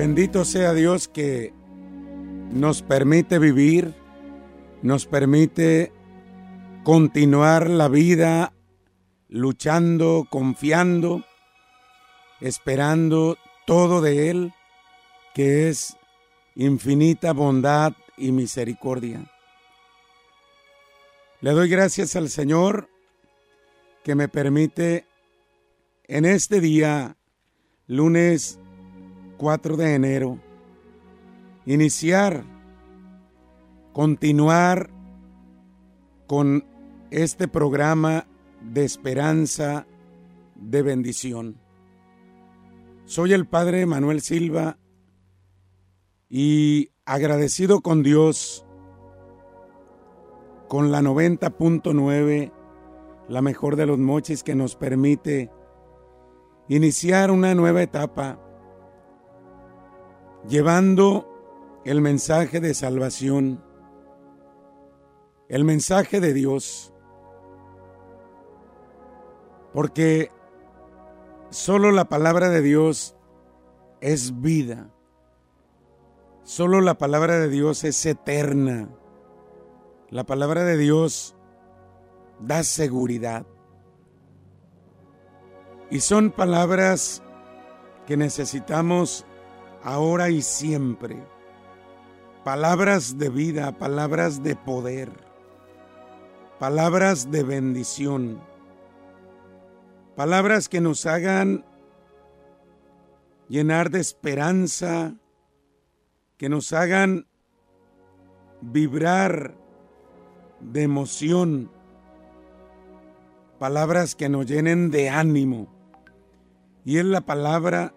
Bendito sea Dios que nos permite vivir, nos permite continuar la vida luchando, confiando, esperando todo de Él, que es infinita bondad y misericordia. Le doy gracias al Señor que me permite en este día, lunes 4 de enero, iniciar, continuar con este programa de esperanza, de bendición. Soy el Padre Manuel Silva y agradecido con Dios, con la 90.9, la mejor de los mochis que nos permite iniciar una nueva etapa, llevando el mensaje de salvación, el mensaje de Dios, porque solo la palabra de Dios es vida, solo la palabra de Dios es eterna, la palabra de Dios da seguridad. Y son palabras que necesitamos ahora y siempre. Palabras de vida, palabras de poder, palabras de bendición, palabras que nos hagan llenar de esperanza, que nos hagan vibrar de emoción, palabras que nos llenen de ánimo. Y es la palabra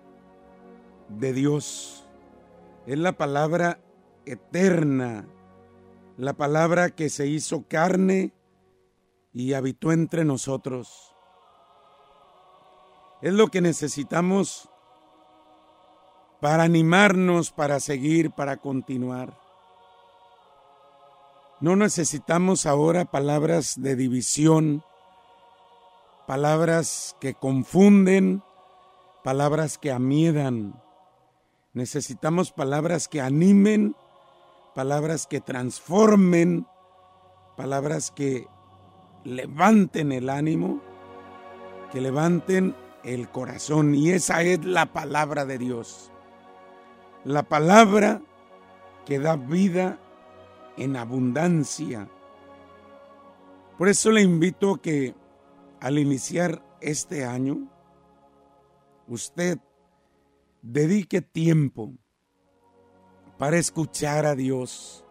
de Dios, es la palabra eterna, la palabra que se hizo carne y habitó entre nosotros. Es lo que necesitamos para animarnos, para seguir, para continuar. No necesitamos ahora palabras de división, palabras que confunden, palabras que amiedan. Necesitamos palabras que animen, palabras que transformen, palabras que levanten el ánimo, que levanten el corazón. Y esa es la palabra de Dios. La palabra que da vida en abundancia. Por eso le invito que al iniciar este año, usted dedique tiempo para escuchar a Dios,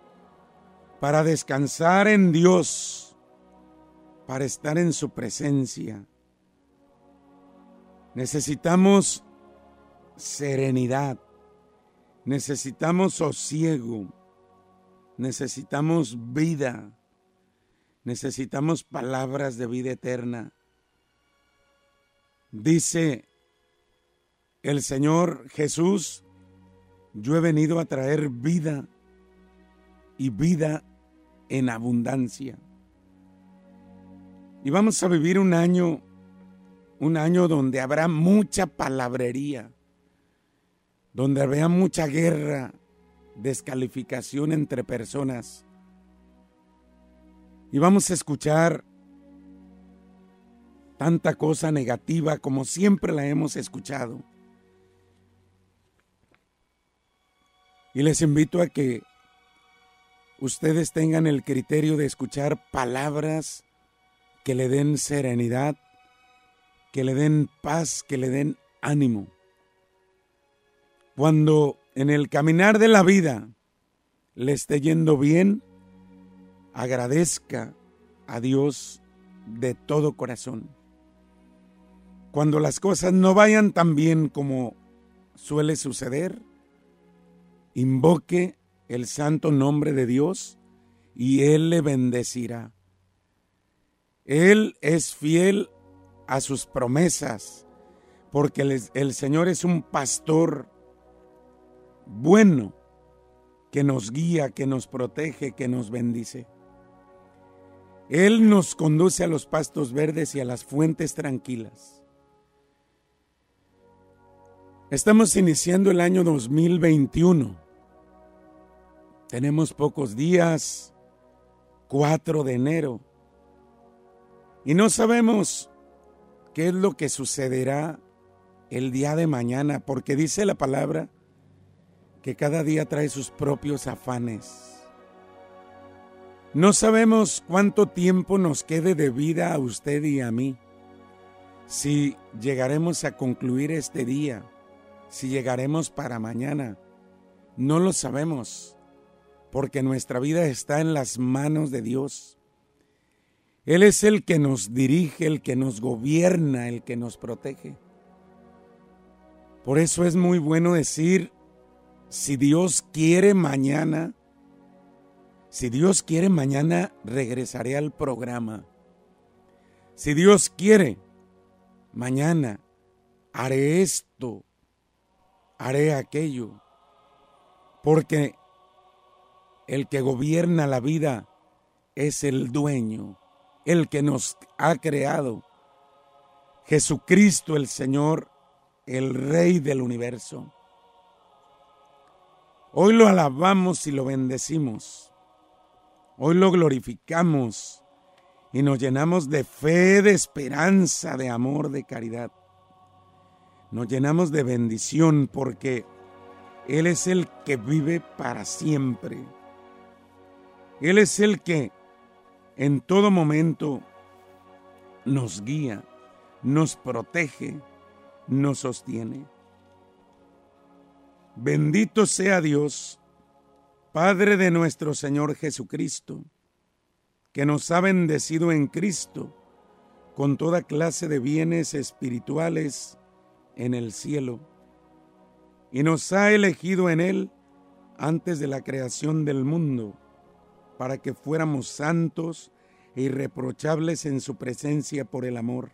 para descansar en Dios, para estar en su presencia. Necesitamos serenidad, necesitamos sosiego, necesitamos vida, necesitamos palabras de vida eterna. Dice el Señor Jesús, yo he venido a traer vida y vida en abundancia. Y vamos a vivir un año, un año donde habrá mucha palabrería, donde habrá mucha guerra, descalificación entre personas. Y vamos a escuchar tanta cosa negativa como siempre la hemos escuchado. Y les invito a que ustedes tengan el criterio de escuchar palabras que le den serenidad, que le den paz, que le den ánimo. Cuando en el caminar de la vida le esté yendo bien, agradezca a Dios de todo corazón. Cuando las cosas no vayan tan bien como suele suceder, invoque el santo nombre de Dios y Él le bendecirá. Él es fiel a sus promesas, porque el, Señor es un pastor bueno que nos guía, que nos protege, que nos bendice. Él nos conduce a los pastos verdes y a las fuentes tranquilas. Estamos iniciando el año 2021. Tenemos pocos días, 4 de enero, y no sabemos qué es lo que sucederá el día de mañana, porque dice la palabra que cada día trae sus propios afanes. No sabemos cuánto tiempo nos quede de vida a usted y a mí, si llegaremos a concluir este día si llegaremos para mañana. No lo sabemos, porque nuestra vida está en las manos de Dios. Él es el que nos dirige, el que nos gobierna, el que nos protege. Por eso es muy bueno decir, si Dios quiere mañana, si Dios quiere mañana regresaré al programa. Si Dios quiere, mañana haré esto haré aquello. Porque el que gobierna la vida es el dueño, el que nos ha creado. Jesucristo el Señor, el Rey del universo. Hoy lo alabamos y lo bendecimos. Hoy lo glorificamos y nos llenamos de fe, de esperanza, de amor, de caridad nos llenamos de bendición porque Él es el que vive para siempre. Él es el que en todo momento nos guía, nos protege, nos sostiene. Bendito sea Dios, Padre de nuestro Señor Jesucristo, que nos ha bendecido en Cristo con toda clase de bienes espirituales en el cielo y nos ha elegido en Él antes de la creación del mundo para que fuéramos santos e irreprochables en su presencia por el amor.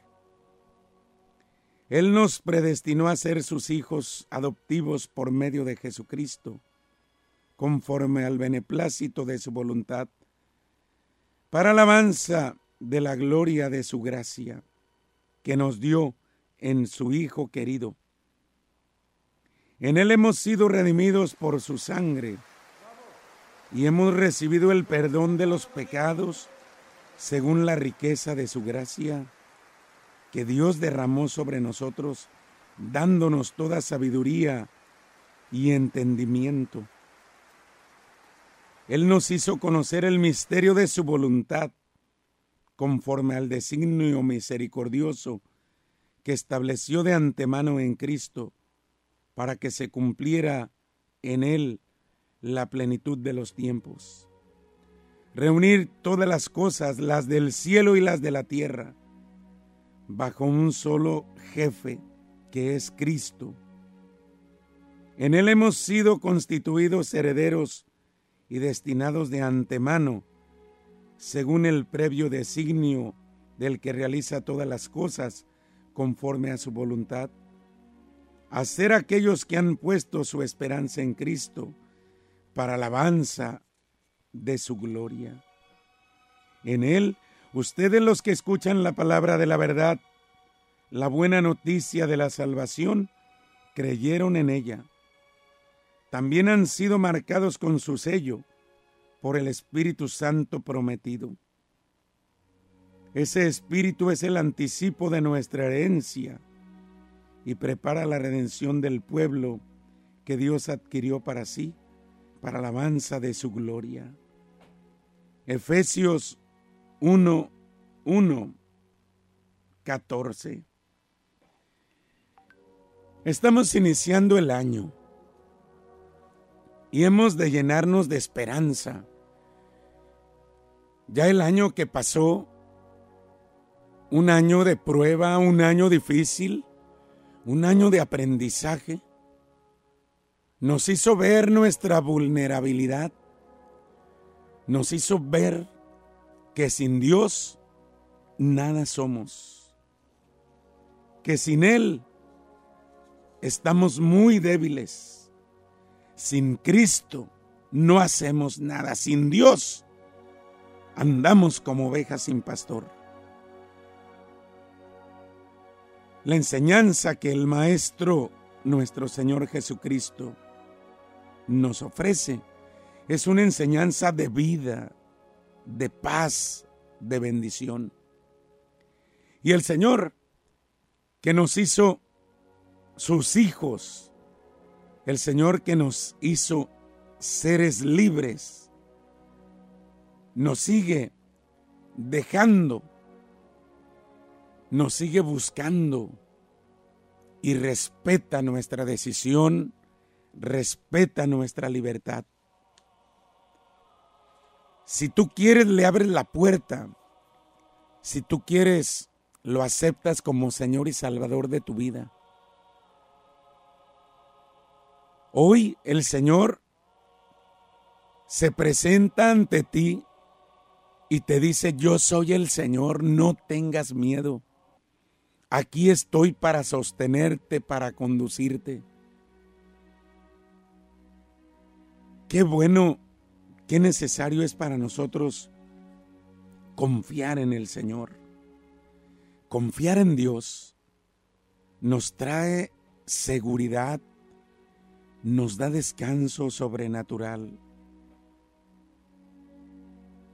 Él nos predestinó a ser sus hijos adoptivos por medio de Jesucristo, conforme al beneplácito de su voluntad, para alabanza de la gloria de su gracia, que nos dio en su Hijo querido. En Él hemos sido redimidos por su sangre y hemos recibido el perdón de los pecados según la riqueza de su gracia que Dios derramó sobre nosotros, dándonos toda sabiduría y entendimiento. Él nos hizo conocer el misterio de su voluntad, conforme al designio misericordioso que estableció de antemano en Cristo para que se cumpliera en Él la plenitud de los tiempos. Reunir todas las cosas, las del cielo y las de la tierra, bajo un solo jefe, que es Cristo. En Él hemos sido constituidos herederos y destinados de antemano, según el previo designio del que realiza todas las cosas, conforme a su voluntad, hacer aquellos que han puesto su esperanza en Cristo para alabanza de su gloria. En Él, ustedes los que escuchan la palabra de la verdad, la buena noticia de la salvación, creyeron en ella. También han sido marcados con su sello por el Espíritu Santo prometido. Ese espíritu es el anticipo de nuestra herencia y prepara la redención del pueblo que Dios adquirió para sí, para la alabanza de su gloria. Efesios 1, 1, 14. Estamos iniciando el año y hemos de llenarnos de esperanza. Ya el año que pasó un año de prueba, un año difícil, un año de aprendizaje. Nos hizo ver nuestra vulnerabilidad. Nos hizo ver que sin Dios nada somos. Que sin Él estamos muy débiles. Sin Cristo no hacemos nada. Sin Dios andamos como ovejas sin pastor. la enseñanza que el maestro nuestro Señor Jesucristo nos ofrece es una enseñanza de vida, de paz, de bendición. Y el Señor que nos hizo sus hijos, el Señor que nos hizo seres libres, nos sigue dejando, nos sigue buscando y respeta nuestra decisión, respeta nuestra libertad. Si tú quieres, le abres la puerta. Si tú quieres, lo aceptas como Señor y Salvador de tu vida. Hoy el Señor se presenta ante ti y te dice, yo soy el Señor, no tengas miedo. Aquí estoy para sostenerte, para conducirte. Qué bueno, qué necesario es para nosotros confiar en el Señor. Confiar en Dios nos trae seguridad, nos da descanso sobrenatural.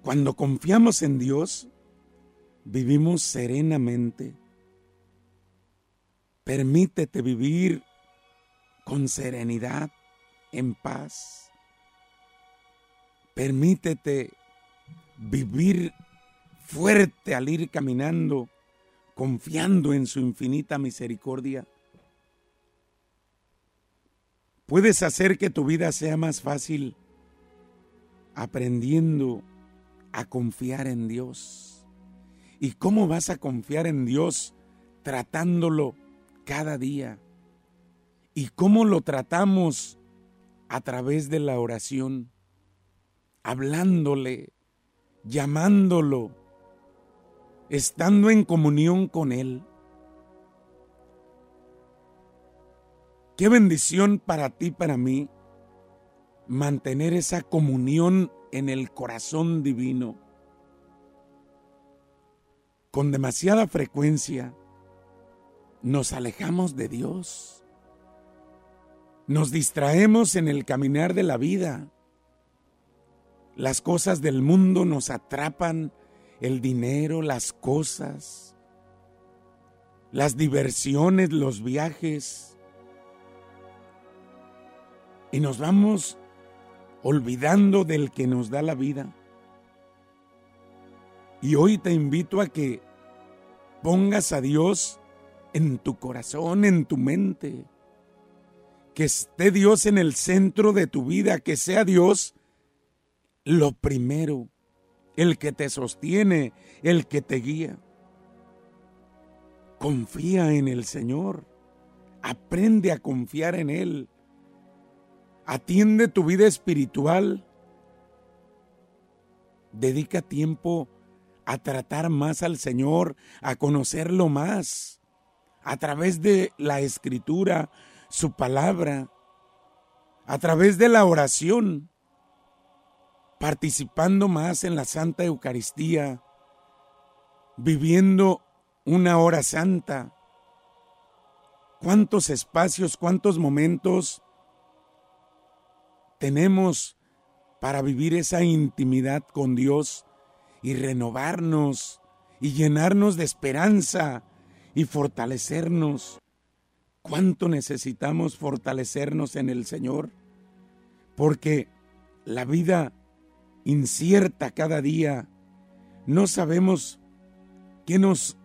Cuando confiamos en Dios, vivimos serenamente. Permítete vivir con serenidad, en paz. Permítete vivir fuerte al ir caminando, confiando en su infinita misericordia. Puedes hacer que tu vida sea más fácil aprendiendo a confiar en Dios. ¿Y cómo vas a confiar en Dios tratándolo cada día? ¿Y cómo lo tratamos a través de la oración? Hablándole, llamándolo, estando en comunión con Él. Qué bendición para ti, para mí, mantener esa comunión en el corazón divino. Con demasiada frecuencia nos alejamos de Dios. Nos distraemos en el caminar de la vida. Las cosas del mundo nos atrapan, el dinero, las cosas, las diversiones, los viajes. Y nos vamos olvidando del que nos da la vida. Y hoy te invito a que pongas a Dios en tu corazón, en tu mente. Que esté Dios en el centro de tu vida, que sea Dios lo primero, el que te sostiene, el que te guía. Confía en el Señor, aprende a confiar en Él. Atiende tu vida espiritual. Dedica tiempo a tratar más al Señor, a conocerlo más, a través de la escritura, su palabra, a través de la oración, participando más en la Santa Eucaristía, viviendo una hora santa. ¿Cuántos espacios, cuántos momentos tenemos para vivir esa intimidad con Dios y renovarnos y llenarnos de esperanza y fortalecernos. ¿Cuánto necesitamos fortalecernos en el Señor? Porque la vida incierta cada día, no sabemos qué nos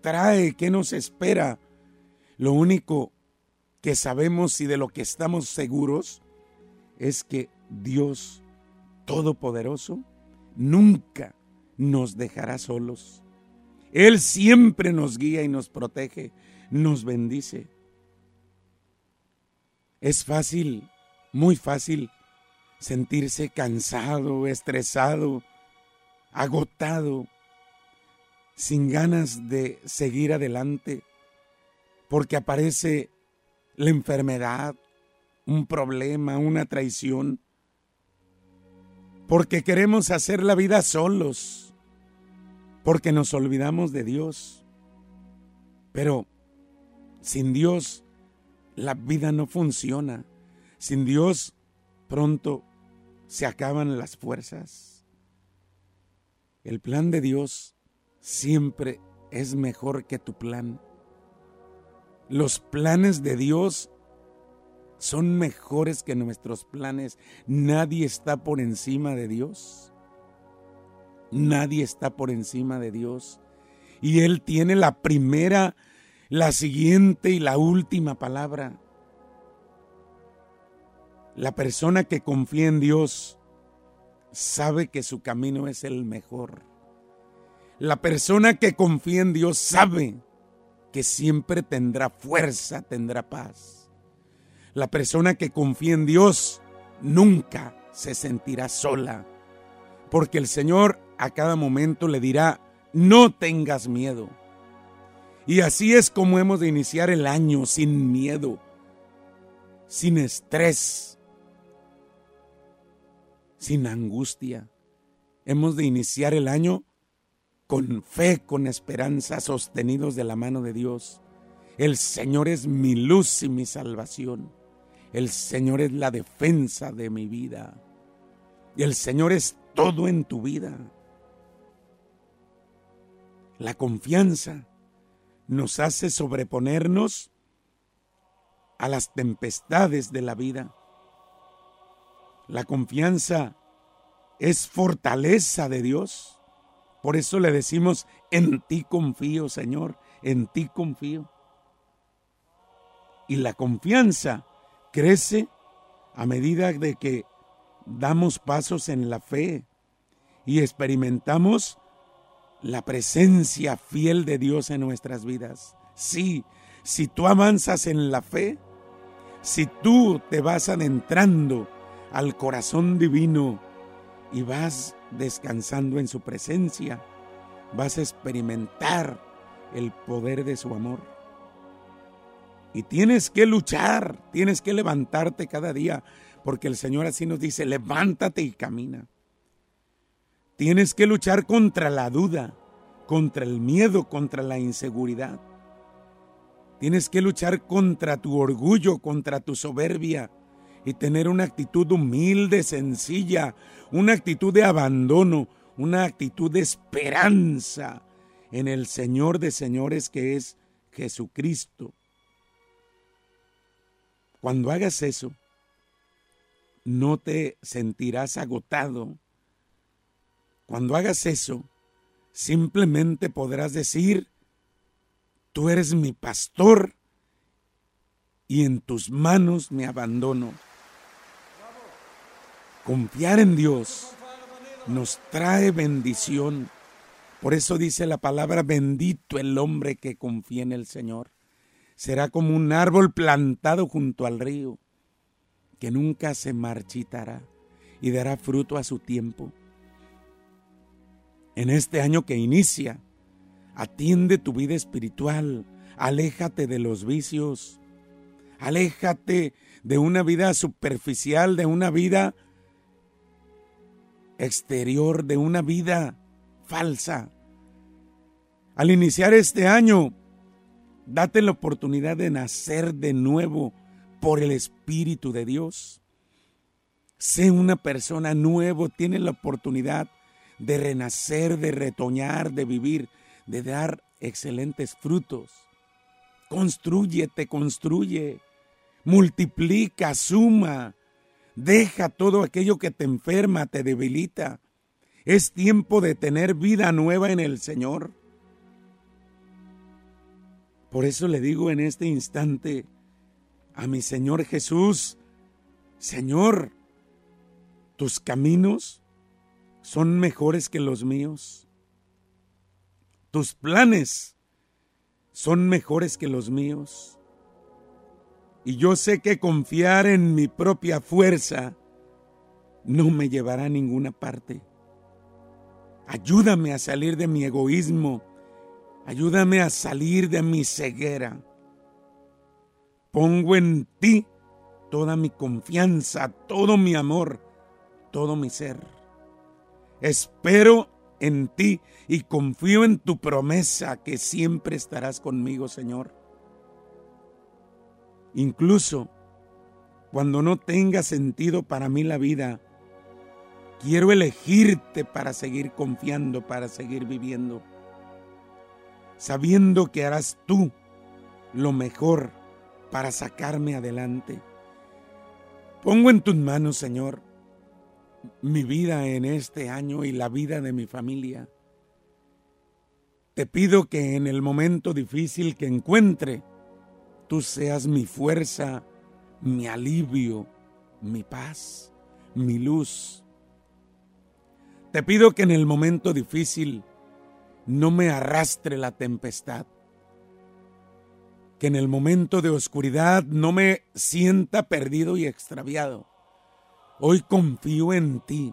trae, qué nos espera. Lo único que sabemos y de lo que estamos seguros es que Dios Todopoderoso nunca nos dejará solos. Él siempre nos guía y nos protege, nos bendice. Es fácil, muy fácil, sentirse cansado, estresado, agotado, sin ganas de seguir adelante, porque aparece la enfermedad, un problema, una traición, porque queremos hacer la vida solos, porque nos olvidamos de Dios. Pero sin Dios la vida no funciona. Sin Dios pronto se acaban las fuerzas. El plan de Dios siempre es mejor que tu plan. Los planes de Dios son mejores que nuestros planes. Nadie está por encima de Dios. Nadie está por encima de Dios. Y Él tiene la primera, la siguiente y la última palabra. La persona que confía en Dios sabe que su camino es el mejor. La persona que confía en Dios sabe que siempre tendrá fuerza, tendrá paz. La persona que confía en Dios nunca se sentirá sola, porque el Señor a cada momento le dirá, no tengas miedo. Y así es como hemos de iniciar el año sin miedo, sin estrés, sin angustia. Hemos de iniciar el año con fe, con esperanza, sostenidos de la mano de Dios. El Señor es mi luz y mi salvación. El Señor es la defensa de mi vida. Y el Señor es todo en tu vida. La confianza nos hace sobreponernos a las tempestades de la vida. La confianza es fortaleza de Dios. Por eso le decimos, en ti confío, Señor, en ti confío. Y la confianza crece a medida de que damos pasos en la fe y experimentamos la presencia fiel de Dios en nuestras vidas. Sí, si tú avanzas en la fe, si tú te vas adentrando al corazón divino y vas descansando en su presencia, vas a experimentar el poder de su amor. Y tienes que luchar, tienes que levantarte cada día, porque el Señor así nos dice, levántate y camina. Tienes que luchar contra la duda, contra el miedo, contra la inseguridad. Tienes que luchar contra tu orgullo, contra tu soberbia, y tener una actitud humilde, sencilla, una actitud de abandono, una actitud de esperanza en el Señor de señores que es Jesucristo. Cuando hagas eso, no te sentirás agotado. Cuando hagas eso, simplemente podrás decir, tú eres mi pastor y en tus manos me abandono. Confiar en Dios nos trae bendición. Por eso dice la palabra, bendito el hombre que confía en el Señor. Será como un árbol plantado junto al río, que nunca se marchitará y dará fruto a su tiempo. En este año que inicia, atiende tu vida espiritual, aléjate de los vicios, aléjate de una vida superficial, de una vida exterior de una vida falsa. Al iniciar este año, date la oportunidad de nacer de nuevo por el Espíritu de Dios. Sé una persona nueva, tiene la oportunidad de renacer, de retoñar, de vivir, de dar excelentes frutos. Construyete, construye, multiplica, suma, Deja todo aquello que te enferma, te debilita. Es tiempo de tener vida nueva en el Señor. Por eso le digo en este instante a mi Señor Jesús, Señor, tus caminos son mejores que los míos. Tus planes son mejores que los míos. Y yo sé que confiar en mi propia fuerza no me llevará a ninguna parte. Ayúdame a salir de mi egoísmo. Ayúdame a salir de mi ceguera. Pongo en ti toda mi confianza, todo mi amor, todo mi ser. Espero en ti y confío en tu promesa que siempre estarás conmigo, Señor. Incluso cuando no tenga sentido para mí la vida, quiero elegirte para seguir confiando, para seguir viviendo, sabiendo que harás tú lo mejor para sacarme adelante. Pongo en tus manos, Señor, mi vida en este año y la vida de mi familia. Te pido que en el momento difícil que encuentre, tú seas mi fuerza, mi alivio, mi paz, mi luz. Te pido que en el momento difícil no me arrastre la tempestad, que en el momento de oscuridad no me sienta perdido y extraviado. Hoy confío en ti,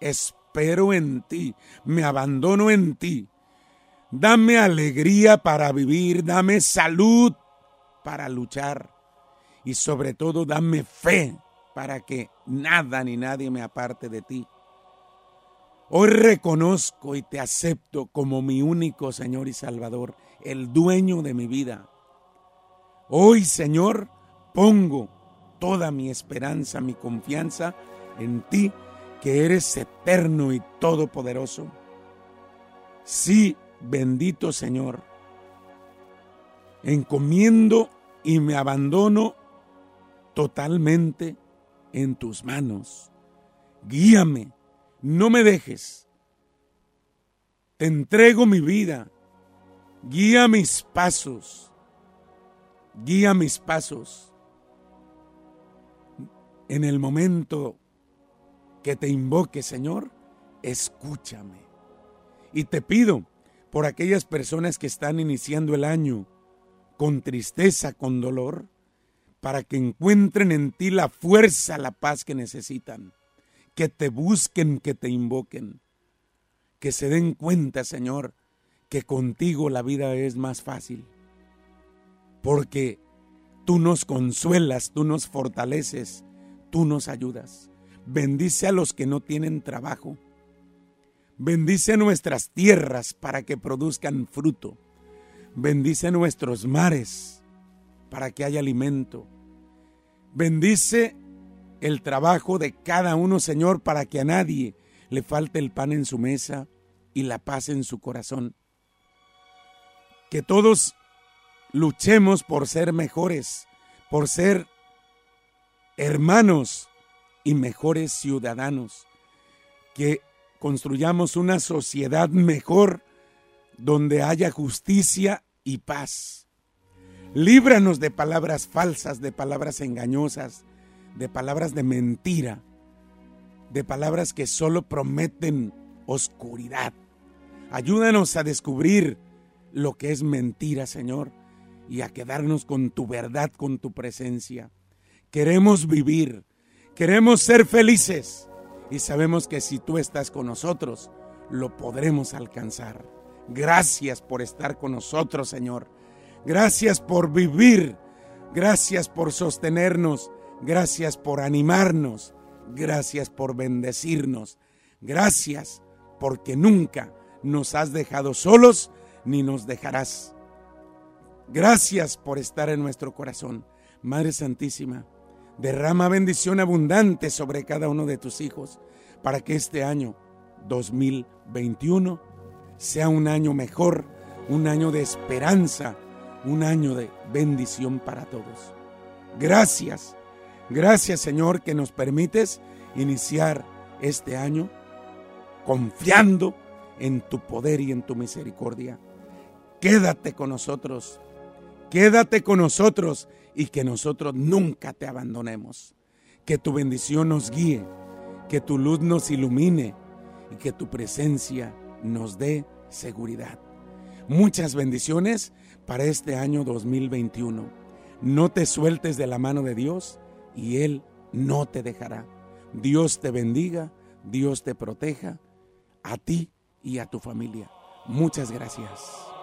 espero en ti, me abandono en ti. Dame alegría para vivir, dame salud para luchar y sobre todo dame fe para que nada ni nadie me aparte de ti. Hoy reconozco y te acepto como mi único Señor y Salvador, el dueño de mi vida. Hoy, Señor, pongo toda mi esperanza, mi confianza en ti, que eres eterno y todopoderoso. Sí, bendito Señor, encomiendo y me abandono totalmente en tus manos. Guíame, no me dejes. Te entrego mi vida. Guía mis pasos guía mis pasos. En el momento que te invoque, Señor, escúchame. Y te pido por aquellas personas que están iniciando el año con tristeza, con dolor, para que encuentren en ti la fuerza, la paz que necesitan, que te busquen, que te invoquen, que se den cuenta, Señor, que contigo la vida es más fácil porque tú nos consuelas, tú nos fortaleces, tú nos ayudas. Bendice a los que no tienen trabajo. Bendice nuestras tierras para que produzcan fruto. Bendice nuestros mares para que haya alimento. Bendice el trabajo de cada uno, Señor, para que a nadie le falte el pan en su mesa y la paz en su corazón. Que todos luchemos por ser mejores, por ser hermanos y mejores ciudadanos, que construyamos una sociedad mejor donde haya justicia y paz. Líbranos de palabras falsas, de palabras engañosas, de palabras de mentira, de palabras que solo prometen oscuridad. Ayúdanos a descubrir lo que es mentira, Señor y a quedarnos con tu verdad, con tu presencia. Queremos vivir, queremos ser felices y sabemos que si tú estás con nosotros, lo podremos alcanzar. Gracias por estar con nosotros, Señor. Gracias por vivir. Gracias por sostenernos. Gracias por animarnos. Gracias por bendecirnos. Gracias porque nunca nos has dejado solos ni nos dejarás. Gracias por estar en nuestro corazón. Madre Santísima, derrama bendición abundante sobre cada uno de tus hijos para que este año 2021 sea un año mejor, un año de esperanza, un año de bendición para todos. Gracias, gracias Señor que nos permites iniciar este año confiando en tu poder y en tu misericordia. Quédate con nosotros Quédate con nosotros y que nosotros nunca te abandonemos. Que tu bendición nos guíe, que tu luz nos ilumine y que tu presencia nos dé seguridad. Muchas bendiciones para este año 2021. No te sueltes de la mano de Dios y Él no te dejará. Dios te bendiga, Dios te proteja, a ti y a tu familia. Muchas gracias.